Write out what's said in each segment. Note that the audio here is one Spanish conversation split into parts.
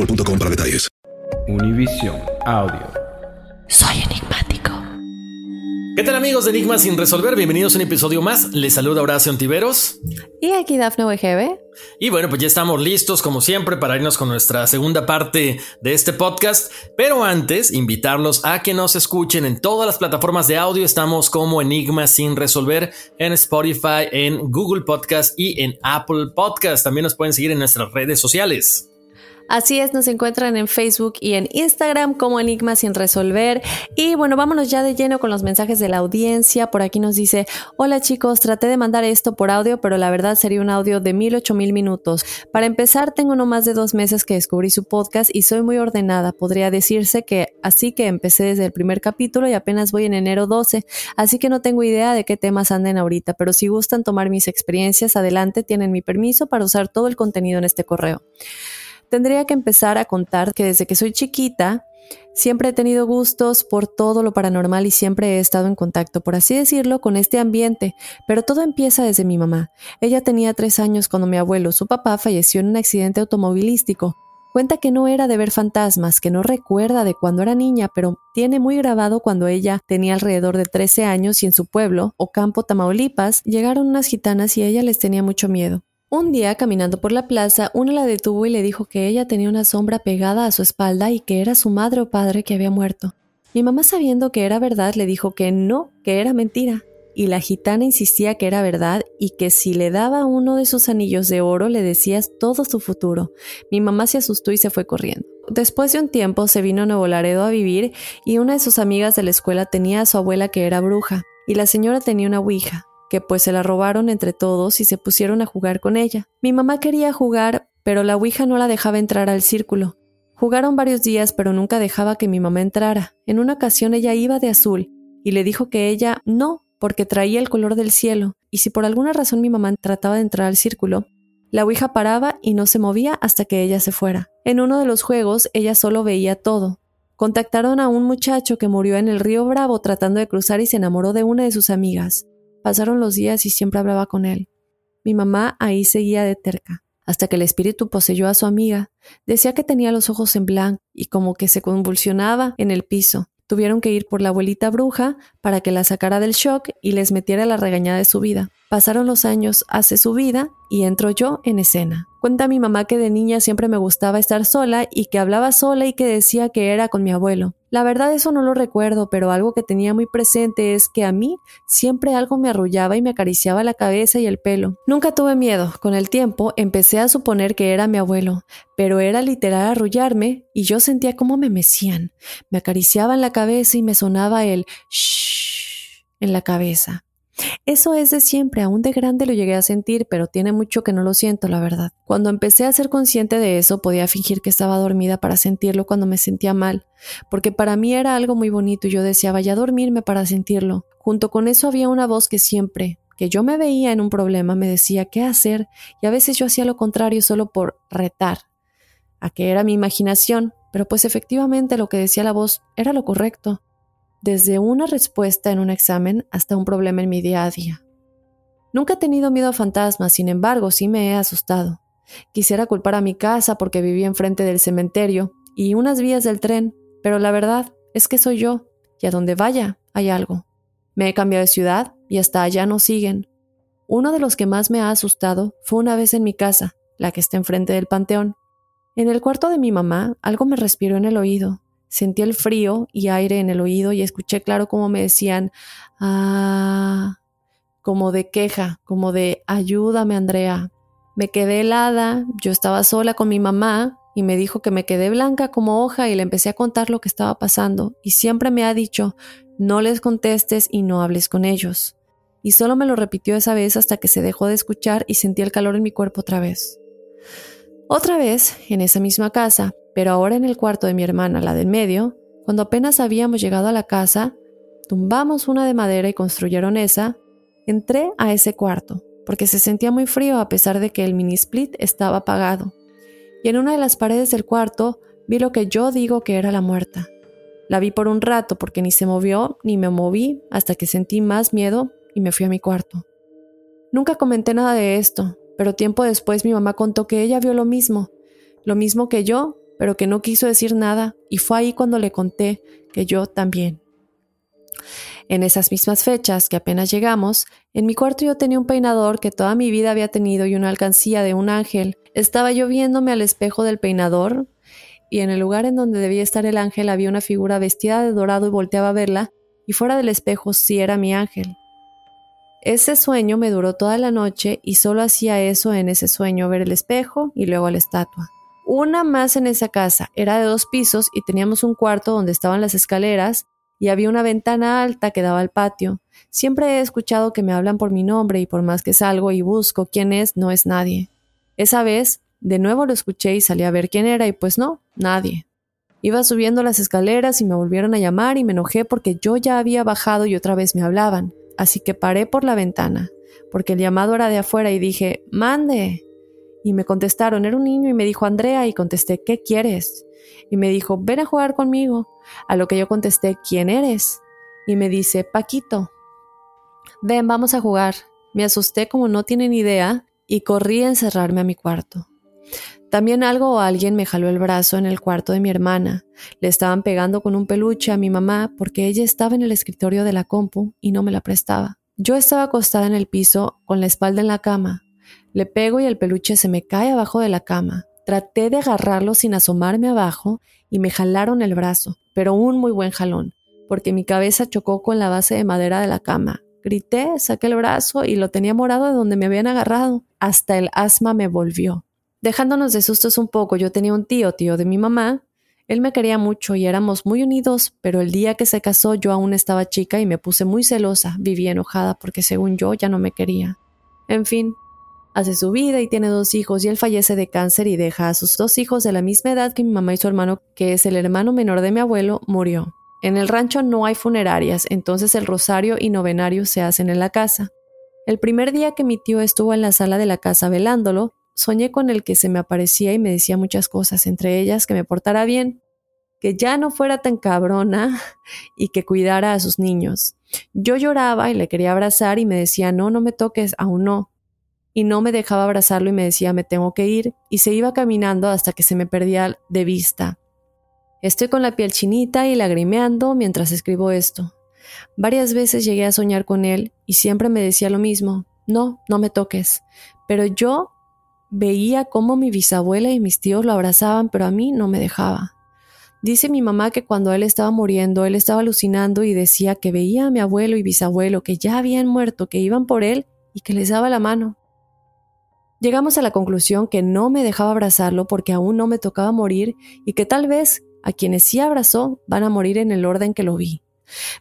boostmobile.com para detalles. Univision Audio. Soy enigmático. ¿Qué tal amigos de Enigmas sin resolver? Bienvenidos a un episodio más. Les saluda Horacio Antiveros. Y aquí Dafne Wegebe. Y bueno, pues ya estamos listos como siempre para irnos con nuestra segunda parte de este podcast. Pero antes, invitarlos a que nos escuchen en todas las plataformas de audio. Estamos como Enigmas sin resolver en Spotify, en Google Podcast y en Apple Podcast. También nos pueden seguir en nuestras redes sociales. Así es, nos encuentran en Facebook y en Instagram como Enigma sin resolver. Y bueno, vámonos ya de lleno con los mensajes de la audiencia. Por aquí nos dice, hola chicos, traté de mandar esto por audio, pero la verdad sería un audio de mil, ocho mil minutos. Para empezar, tengo no más de dos meses que descubrí su podcast y soy muy ordenada. Podría decirse que así que empecé desde el primer capítulo y apenas voy en enero 12, así que no tengo idea de qué temas anden ahorita, pero si gustan tomar mis experiencias, adelante, tienen mi permiso para usar todo el contenido en este correo tendría que empezar a contar que desde que soy chiquita siempre he tenido gustos por todo lo paranormal y siempre he estado en contacto, por así decirlo, con este ambiente, pero todo empieza desde mi mamá. Ella tenía tres años cuando mi abuelo, su papá, falleció en un accidente automovilístico. Cuenta que no era de ver fantasmas, que no recuerda de cuando era niña, pero tiene muy grabado cuando ella tenía alrededor de 13 años y en su pueblo, Ocampo, Tamaulipas, llegaron unas gitanas y ella les tenía mucho miedo. Un día, caminando por la plaza, una la detuvo y le dijo que ella tenía una sombra pegada a su espalda y que era su madre o padre que había muerto. Mi mamá, sabiendo que era verdad, le dijo que no, que era mentira. Y la gitana insistía que era verdad y que si le daba uno de sus anillos de oro le decías todo su futuro. Mi mamá se asustó y se fue corriendo. Después de un tiempo se vino a Nuevo Laredo a vivir y una de sus amigas de la escuela tenía a su abuela que era bruja y la señora tenía una ouija que pues se la robaron entre todos y se pusieron a jugar con ella. Mi mamá quería jugar, pero la Ouija no la dejaba entrar al círculo. Jugaron varios días, pero nunca dejaba que mi mamá entrara. En una ocasión ella iba de azul y le dijo que ella no, porque traía el color del cielo, y si por alguna razón mi mamá trataba de entrar al círculo, la Ouija paraba y no se movía hasta que ella se fuera. En uno de los juegos ella solo veía todo. Contactaron a un muchacho que murió en el río Bravo tratando de cruzar y se enamoró de una de sus amigas. Pasaron los días y siempre hablaba con él. Mi mamá ahí seguía de terca, hasta que el espíritu poseyó a su amiga. Decía que tenía los ojos en blanco y como que se convulsionaba en el piso. Tuvieron que ir por la abuelita bruja para que la sacara del shock y les metiera la regañada de su vida. Pasaron los años, hace su vida y entro yo en escena. Cuenta mi mamá que de niña siempre me gustaba estar sola y que hablaba sola y que decía que era con mi abuelo. La verdad eso no lo recuerdo, pero algo que tenía muy presente es que a mí siempre algo me arrullaba y me acariciaba la cabeza y el pelo. Nunca tuve miedo. Con el tiempo empecé a suponer que era mi abuelo, pero era literal arrullarme y yo sentía cómo me mecían. Me acariciaban la cabeza y me sonaba el shh en la cabeza. Eso es de siempre, aún de grande lo llegué a sentir, pero tiene mucho que no lo siento, la verdad. Cuando empecé a ser consciente de eso, podía fingir que estaba dormida para sentirlo cuando me sentía mal, porque para mí era algo muy bonito y yo deseaba ya dormirme para sentirlo. Junto con eso había una voz que siempre, que yo me veía en un problema, me decía qué hacer, y a veces yo hacía lo contrario solo por retar, a que era mi imaginación, pero pues efectivamente lo que decía la voz era lo correcto desde una respuesta en un examen hasta un problema en mi día a día. Nunca he tenido miedo a fantasmas, sin embargo, sí me he asustado. Quisiera culpar a mi casa porque vivía enfrente del cementerio y unas vías del tren, pero la verdad es que soy yo, y a donde vaya hay algo. Me he cambiado de ciudad y hasta allá no siguen. Uno de los que más me ha asustado fue una vez en mi casa, la que está enfrente del panteón. En el cuarto de mi mamá algo me respiró en el oído, Sentí el frío y aire en el oído y escuché claro cómo me decían, ah, como de queja, como de ayúdame Andrea. Me quedé helada, yo estaba sola con mi mamá y me dijo que me quedé blanca como hoja y le empecé a contar lo que estaba pasando y siempre me ha dicho, no les contestes y no hables con ellos. Y solo me lo repitió esa vez hasta que se dejó de escuchar y sentí el calor en mi cuerpo otra vez. Otra vez, en esa misma casa, pero ahora en el cuarto de mi hermana, la del medio, cuando apenas habíamos llegado a la casa, tumbamos una de madera y construyeron esa, entré a ese cuarto, porque se sentía muy frío a pesar de que el mini split estaba apagado. Y en una de las paredes del cuarto vi lo que yo digo que era la muerta. La vi por un rato porque ni se movió ni me moví hasta que sentí más miedo y me fui a mi cuarto. Nunca comenté nada de esto, pero tiempo después mi mamá contó que ella vio lo mismo, lo mismo que yo, pero que no quiso decir nada y fue ahí cuando le conté que yo también. En esas mismas fechas que apenas llegamos, en mi cuarto yo tenía un peinador que toda mi vida había tenido y una alcancía de un ángel. Estaba yo viéndome al espejo del peinador y en el lugar en donde debía estar el ángel había una figura vestida de dorado y volteaba a verla y fuera del espejo sí era mi ángel. Ese sueño me duró toda la noche y solo hacía eso en ese sueño, ver el espejo y luego la estatua una más en esa casa. Era de dos pisos y teníamos un cuarto donde estaban las escaleras y había una ventana alta que daba al patio. Siempre he escuchado que me hablan por mi nombre y por más que salgo y busco quién es, no es nadie. Esa vez, de nuevo lo escuché y salí a ver quién era y pues no, nadie. Iba subiendo las escaleras y me volvieron a llamar y me enojé porque yo ya había bajado y otra vez me hablaban. Así que paré por la ventana, porque el llamado era de afuera y dije, mande. Y me contestaron, era un niño y me dijo Andrea y contesté, ¿qué quieres? Y me dijo, ven a jugar conmigo. A lo que yo contesté, ¿quién eres? Y me dice, Paquito. Ven, vamos a jugar. Me asusté como no tienen idea y corrí a encerrarme a mi cuarto. También algo o alguien me jaló el brazo en el cuarto de mi hermana. Le estaban pegando con un peluche a mi mamá porque ella estaba en el escritorio de la compu y no me la prestaba. Yo estaba acostada en el piso con la espalda en la cama, le pego y el peluche se me cae abajo de la cama. Traté de agarrarlo sin asomarme abajo y me jalaron el brazo, pero un muy buen jalón, porque mi cabeza chocó con la base de madera de la cama. Grité, saqué el brazo y lo tenía morado de donde me habían agarrado. Hasta el asma me volvió. Dejándonos de sustos un poco, yo tenía un tío, tío de mi mamá. Él me quería mucho y éramos muy unidos, pero el día que se casó yo aún estaba chica y me puse muy celosa, vivía enojada porque según yo ya no me quería. En fin, hace su vida y tiene dos hijos y él fallece de cáncer y deja a sus dos hijos de la misma edad que mi mamá y su hermano, que es el hermano menor de mi abuelo, murió. En el rancho no hay funerarias, entonces el rosario y novenario se hacen en la casa. El primer día que mi tío estuvo en la sala de la casa velándolo, soñé con el que se me aparecía y me decía muchas cosas, entre ellas que me portara bien, que ya no fuera tan cabrona y que cuidara a sus niños. Yo lloraba y le quería abrazar y me decía, no, no me toques, aún no y no me dejaba abrazarlo y me decía me tengo que ir y se iba caminando hasta que se me perdía de vista. Estoy con la piel chinita y lagrimeando mientras escribo esto. Varias veces llegué a soñar con él y siempre me decía lo mismo, no, no me toques. Pero yo veía cómo mi bisabuela y mis tíos lo abrazaban, pero a mí no me dejaba. Dice mi mamá que cuando él estaba muriendo, él estaba alucinando y decía que veía a mi abuelo y bisabuelo que ya habían muerto, que iban por él y que les daba la mano. Llegamos a la conclusión que no me dejaba abrazarlo porque aún no me tocaba morir y que tal vez a quienes sí abrazó van a morir en el orden que lo vi.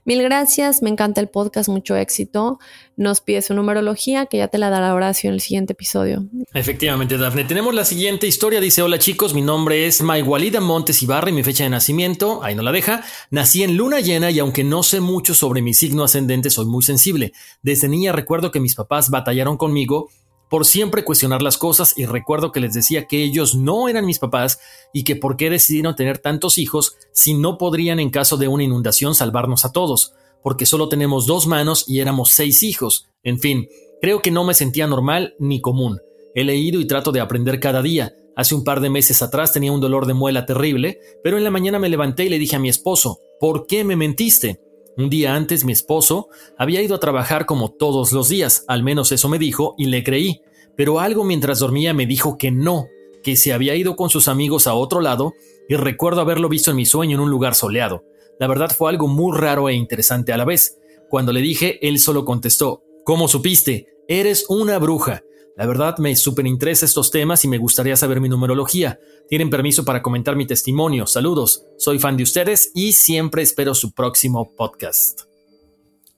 Mil gracias, me encanta el podcast, mucho éxito. Nos pide su numerología, que ya te la dará Horacio en el siguiente episodio. Efectivamente, Dafne. Tenemos la siguiente historia. Dice: Hola chicos, mi nombre es Maigualida Montes Ibarra y mi fecha de nacimiento, ahí no la deja. Nací en luna llena y aunque no sé mucho sobre mi signo ascendente, soy muy sensible. Desde niña recuerdo que mis papás batallaron conmigo por siempre cuestionar las cosas y recuerdo que les decía que ellos no eran mis papás y que por qué decidieron tener tantos hijos si no podrían en caso de una inundación salvarnos a todos, porque solo tenemos dos manos y éramos seis hijos. En fin, creo que no me sentía normal ni común. He leído y trato de aprender cada día. Hace un par de meses atrás tenía un dolor de muela terrible, pero en la mañana me levanté y le dije a mi esposo, ¿por qué me mentiste? Un día antes mi esposo había ido a trabajar como todos los días, al menos eso me dijo, y le creí, pero algo mientras dormía me dijo que no, que se había ido con sus amigos a otro lado, y recuerdo haberlo visto en mi sueño en un lugar soleado. La verdad fue algo muy raro e interesante a la vez. Cuando le dije, él solo contestó, ¿Cómo supiste? Eres una bruja. La verdad me superinteresa estos temas y me gustaría saber mi numerología. Tienen permiso para comentar mi testimonio. Saludos. Soy fan de ustedes y siempre espero su próximo podcast.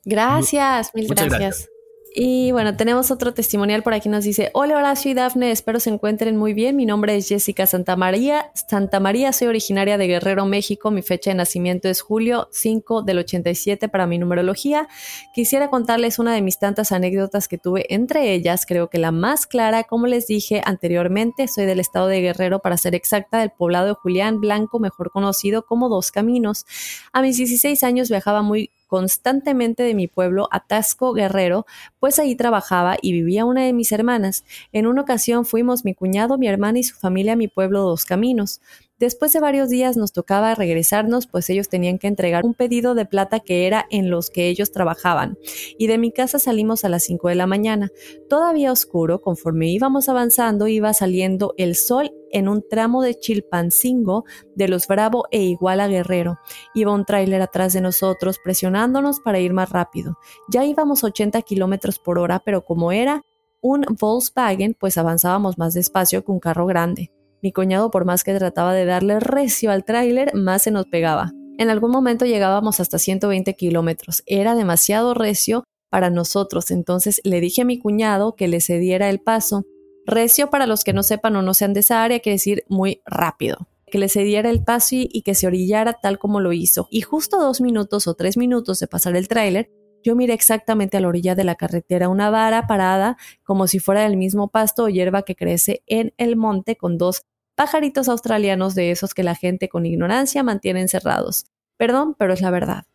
Gracias, mil gracias. Y bueno, tenemos otro testimonial por aquí. Nos dice: Hola Horacio y Dafne, espero se encuentren muy bien. Mi nombre es Jessica Santamaría. Santamaría, soy originaria de Guerrero, México. Mi fecha de nacimiento es julio 5 del 87 para mi numerología. Quisiera contarles una de mis tantas anécdotas que tuve. Entre ellas, creo que la más clara, como les dije anteriormente, soy del estado de Guerrero, para ser exacta, del poblado de Julián Blanco, mejor conocido como Dos Caminos. A mis 16 años viajaba muy constantemente de mi pueblo a Tasco Guerrero, pues ahí trabajaba y vivía una de mis hermanas. En una ocasión fuimos mi cuñado, mi hermana y su familia a mi pueblo Dos Caminos. Después de varios días nos tocaba regresarnos, pues ellos tenían que entregar un pedido de plata que era en los que ellos trabajaban. Y de mi casa salimos a las 5 de la mañana. Todavía oscuro, conforme íbamos avanzando, iba saliendo el sol en un tramo de Chilpancingo de los Bravo e Iguala Guerrero. Iba un tráiler atrás de nosotros presionándonos para ir más rápido. Ya íbamos 80 kilómetros por hora, pero como era un Volkswagen, pues avanzábamos más despacio que un carro grande. Mi cuñado, por más que trataba de darle recio al tráiler, más se nos pegaba. En algún momento llegábamos hasta 120 kilómetros. Era demasiado recio para nosotros, entonces le dije a mi cuñado que le cediera el paso. Recio, para los que no sepan o no sean de esa área, quiere decir muy rápido. Que le cediera el paso y, que se orillara tal como lo hizo. Y justo dos minutos o tres minutos de pasar el tráiler, yo miré exactamente a la orilla de la carretera una vara parada como si fuera el mismo pasto o hierba que crece en el monte con dos pajaritos australianos de esos que la gente con ignorancia mantiene encerrados. Perdón, pero es la verdad.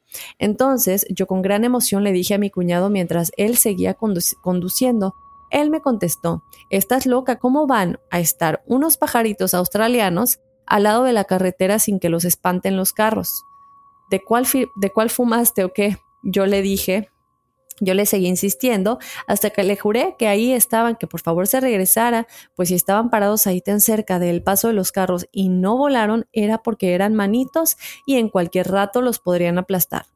Entonces yo con gran emoción le dije a mi cuñado mientras él seguía conduciendo. Él me contestó, ¿estás loca? ¿Cómo van a estar unos pajaritos australianos al lado de la carretera sin que los espanten los carros? ¿De cuál, ¿De cuál fumaste o qué? Yo le dije, yo le seguí insistiendo hasta que le juré que ahí estaban, que por favor se regresara, pues si estaban parados ahí tan cerca del paso de los carros y no volaron era porque eran manitos y en cualquier rato los podrían aplastar.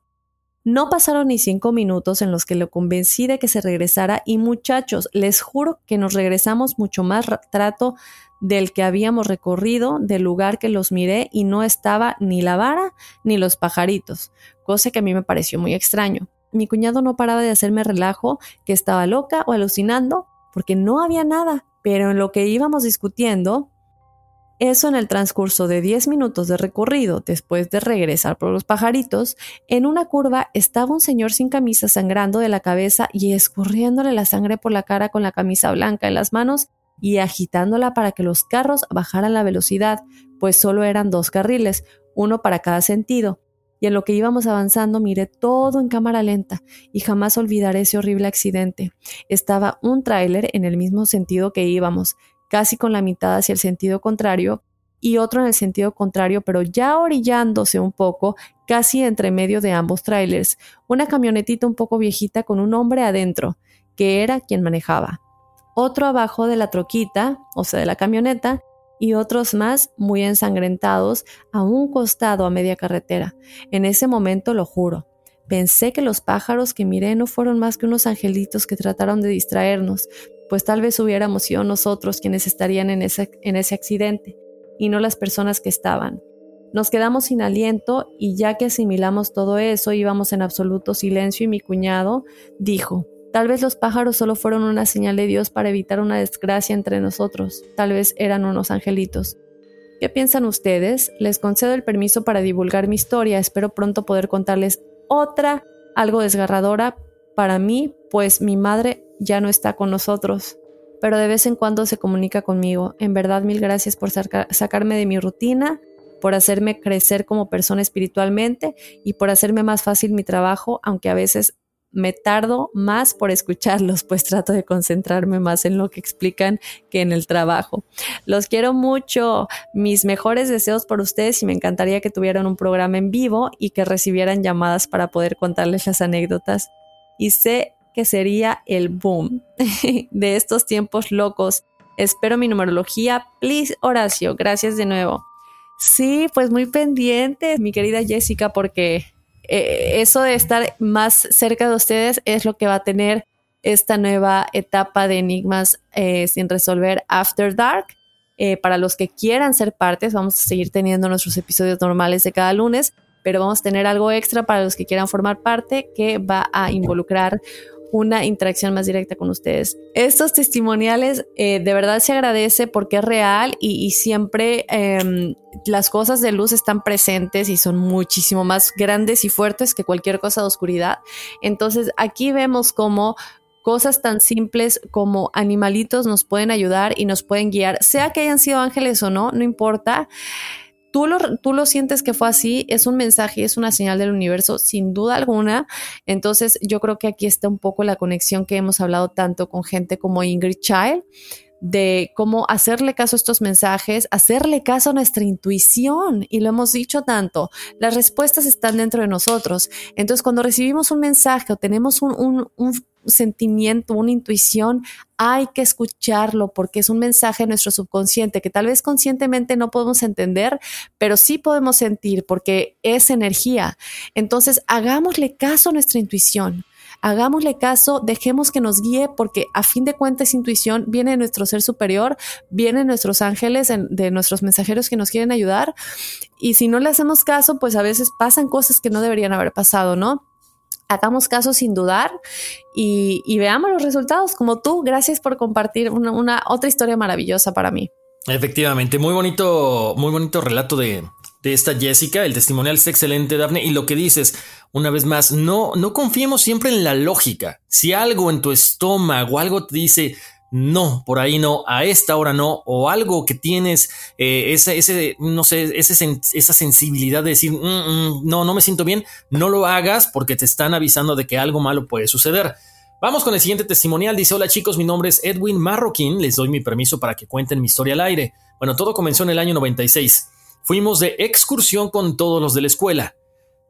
No pasaron ni cinco minutos en los que lo convencí de que se regresara y muchachos, les juro que nos regresamos mucho más trato del que habíamos recorrido, del lugar que los miré y no estaba ni la vara ni los pajaritos, cosa que a mí me pareció muy extraño. Mi cuñado no paraba de hacerme relajo, que estaba loca o alucinando, porque no había nada. Pero en lo que íbamos discutiendo, eso en el transcurso de 10 minutos de recorrido, después de regresar por los pajaritos, en una curva estaba un señor sin camisa sangrando de la cabeza y escurriéndole la sangre por la cara con la camisa blanca en las manos y agitándola para que los carros bajaran la velocidad, pues solo eran dos carriles, uno para cada sentido y en lo que íbamos avanzando miré todo en cámara lenta y jamás olvidaré ese horrible accidente. Estaba un tráiler en el mismo sentido que íbamos, casi con la mitad hacia el sentido contrario, y otro en el sentido contrario, pero ya orillándose un poco, casi entre medio de ambos tráilers, una camionetita un poco viejita con un hombre adentro, que era quien manejaba. Otro abajo de la troquita, o sea, de la camioneta, y otros más muy ensangrentados a un costado a media carretera. En ese momento lo juro. Pensé que los pájaros que miré no fueron más que unos angelitos que trataron de distraernos, pues tal vez hubiéramos sido nosotros quienes estarían en ese, en ese accidente, y no las personas que estaban. Nos quedamos sin aliento y ya que asimilamos todo eso íbamos en absoluto silencio y mi cuñado dijo, tal vez los pájaros solo fueron una señal de Dios para evitar una desgracia entre nosotros, tal vez eran unos angelitos. ¿Qué piensan ustedes? Les concedo el permiso para divulgar mi historia, espero pronto poder contarles otra algo desgarradora para mí, pues mi madre ya no está con nosotros pero de vez en cuando se comunica conmigo. En verdad, mil gracias por sacarme de mi rutina por hacerme crecer como persona espiritualmente y por hacerme más fácil mi trabajo, aunque a veces me tardo más por escucharlos, pues trato de concentrarme más en lo que explican que en el trabajo. Los quiero mucho, mis mejores deseos por ustedes y me encantaría que tuvieran un programa en vivo y que recibieran llamadas para poder contarles las anécdotas. Y sé que sería el boom de estos tiempos locos. Espero mi numerología. Please, Horacio. Gracias de nuevo. Sí, pues muy pendiente, mi querida Jessica, porque eh, eso de estar más cerca de ustedes es lo que va a tener esta nueva etapa de enigmas eh, sin resolver After Dark. Eh, para los que quieran ser partes, vamos a seguir teniendo nuestros episodios normales de cada lunes, pero vamos a tener algo extra para los que quieran formar parte que va a involucrar una interacción más directa con ustedes. Estos testimoniales eh, de verdad se agradece porque es real y, siempre em, las cosas de luz están presentes y son muchísimo más grandes y fuertes que cualquier cosa de oscuridad. Entonces aquí vemos cómo cosas tan simples como animalitos nos pueden ayudar y nos pueden guiar, sea que hayan sido ángeles o no, no importa tú lo, tú lo sientes que fue así, es un mensaje, es una señal del universo, sin duda alguna. Entonces, yo creo que aquí está un poco la conexión que hemos hablado tanto con gente como Ingrid Child de cómo hacerle caso a estos mensajes, hacerle caso a nuestra intuición. Y lo hemos dicho tanto, las respuestas están dentro de nosotros. Entonces, cuando recibimos un mensaje o tenemos un, sentimiento, una intuición, hay que escucharlo porque es un mensaje de nuestro subconsciente que tal vez conscientemente no podemos entender, pero sí podemos sentir porque es energía. Entonces, hagámosle caso a nuestra intuición hagámosle caso, dejemos que nos guíe, porque a fin de cuentas intuición viene de nuestro ser superior, vienen nuestros ángeles, de nuestros mensajeros que nos quieren ayudar. Y si no le hacemos caso, pues a veces pasan cosas que no deberían haber pasado, ¿no? Hagamos caso sin dudar y, veamos los resultados como tú. Gracias por compartir una, otra historia maravillosa para mí. Efectivamente, muy bonito, muy bonito relato de, de esta Jessica. El testimonial es excelente, Daphne. Y lo que dices, una vez más, no, no confiemos siempre en la lógica. Si algo en tu estómago, algo te dice, no, por ahí no, a esta hora no, o algo que tienes eh, ese, ese, no sé, esa sensibilidad de decir, mm, mm, no, no me siento bien, no lo hagas porque te están avisando de que algo malo puede suceder. Vamos con el siguiente testimonial. Dice, hola chicos, mi nombre es Edwin Marroquín, les doy mi permiso para que cuenten mi historia al aire. Bueno, todo comenzó en el año 96. Fuimos de excursión con todos los de la escuela.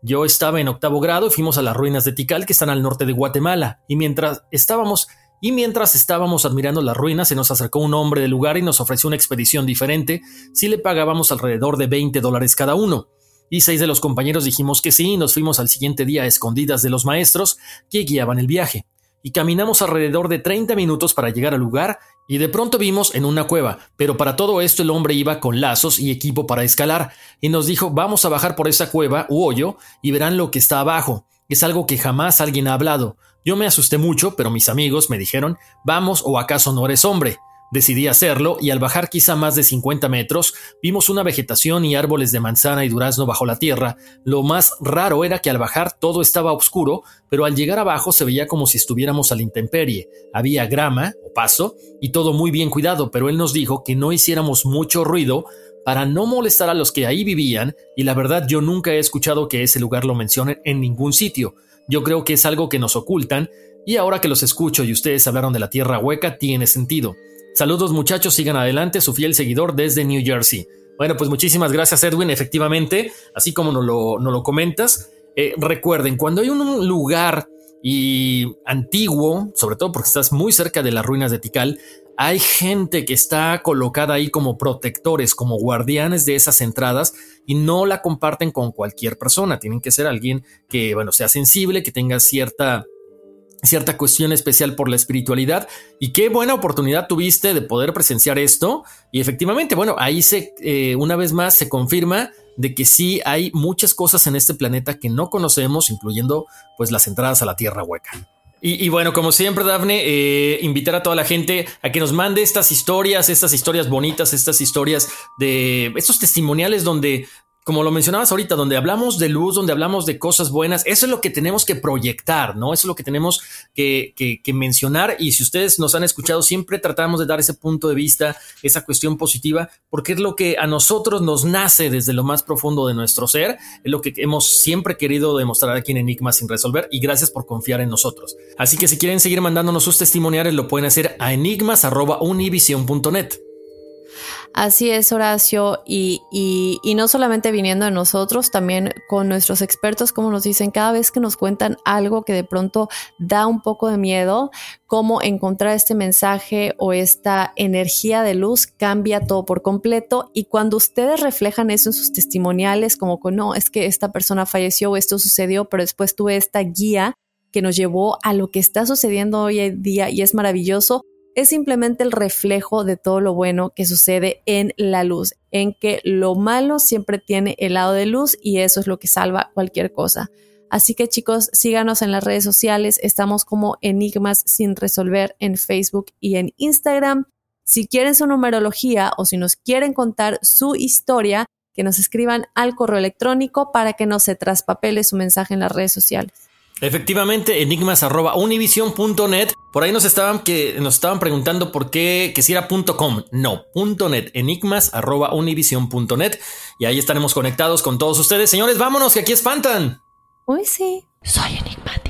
Yo estaba en octavo grado y fuimos a las ruinas de Tikal que están al norte de Guatemala. Y mientras estábamos y mientras estábamos admirando las ruinas, se nos acercó un hombre del lugar y nos ofreció una expedición diferente si le pagábamos alrededor de 20 dólares cada uno. Y seis de los compañeros dijimos que sí y nos fuimos al siguiente día a escondidas de los maestros que guiaban el viaje. Y caminamos alrededor de 30 minutos para llegar al lugar y de pronto vimos en una cueva, pero para todo esto el hombre iba con lazos y equipo para escalar, y nos dijo vamos a bajar por esa cueva u hoyo y verán lo que está abajo. Es algo que jamás alguien ha hablado. Yo me asusté mucho, pero mis amigos me dijeron vamos o acaso no eres hombre. Decidí hacerlo y al bajar quizá más de 50 metros vimos una vegetación y árboles de manzana y durazno bajo la tierra. Lo más raro era que al bajar todo estaba oscuro, pero al llegar abajo se veía como si estuviéramos a la intemperie. Había grama o paso y todo muy bien cuidado, pero él nos dijo que no hiciéramos mucho ruido para no molestar a los que ahí vivían y la verdad yo nunca he escuchado que ese lugar lo mencionen en ningún sitio. Yo creo que es algo que nos ocultan y ahora que los escucho y ustedes hablaron de la tierra hueca tiene sentido. Saludos muchachos, sigan adelante, su fiel seguidor desde New Jersey. Bueno, pues muchísimas gracias Edwin, efectivamente, así como nos lo, lo comentas. Eh, recuerden, cuando hay un lugar y antiguo, sobre todo porque estás muy cerca de las ruinas de Tikal, hay gente que está colocada ahí como protectores, como guardianes de esas entradas y no la comparten con cualquier persona. Tienen que ser alguien que, bueno, sea sensible, que tenga cierta cierta cuestión especial por la espiritualidad y qué buena oportunidad tuviste de poder presenciar esto y efectivamente bueno ahí se eh, una vez más se confirma de que sí hay muchas cosas en este planeta que no conocemos, incluyendo pues las entradas a la Tierra hueca. Y, bueno, como siempre, Dafne, eh, invitar a toda la gente a que nos mande estas historias, estas historias bonitas, estas historias de estos testimoniales donde como lo mencionabas ahorita, donde hablamos de luz, donde hablamos de cosas buenas, eso es lo que tenemos que proyectar, ¿no? Eso es lo que tenemos que, mencionar. Y si ustedes nos han escuchado, siempre tratamos de dar ese punto de vista, esa cuestión positiva, porque es lo que a nosotros nos nace desde lo más profundo de nuestro ser, es lo que hemos siempre querido demostrar aquí en Enigma sin resolver. Y gracias por confiar en nosotros. Así que si quieren seguir mandándonos sus testimoniales, lo pueden hacer a enigmas.univision.net. Así es, Horacio, y, no solamente viniendo de nosotros, también con nuestros expertos, como nos dicen, cada vez que nos cuentan algo que de pronto da un poco de miedo, cómo encontrar este mensaje o esta energía de luz cambia todo por completo. Y cuando ustedes reflejan eso en sus testimoniales, como que no, es que esta persona falleció o esto sucedió, pero después tuve esta guía que nos llevó a lo que está sucediendo hoy en día y es maravilloso es simplemente el reflejo de todo lo bueno que sucede en la luz, en que lo malo siempre tiene el lado de luz y eso es lo que salva cualquier cosa. Así que chicos, síganos en las redes sociales, estamos como Enigmas sin resolver en Facebook y en Instagram. Si quieren su numerología o si nos quieren contar su historia, que nos escriban al correo electrónico para que no se traspapele su mensaje en las redes sociales. Efectivamente, enigmas.univision.net. Por ahí nos estaban, que, nos estaban preguntando por qué, que si era .com. No, .net, enigmas.univision.net. Y ahí estaremos conectados con todos ustedes. Señores, vámonos, que aquí espantan. Uy, sí. Soy enigmático.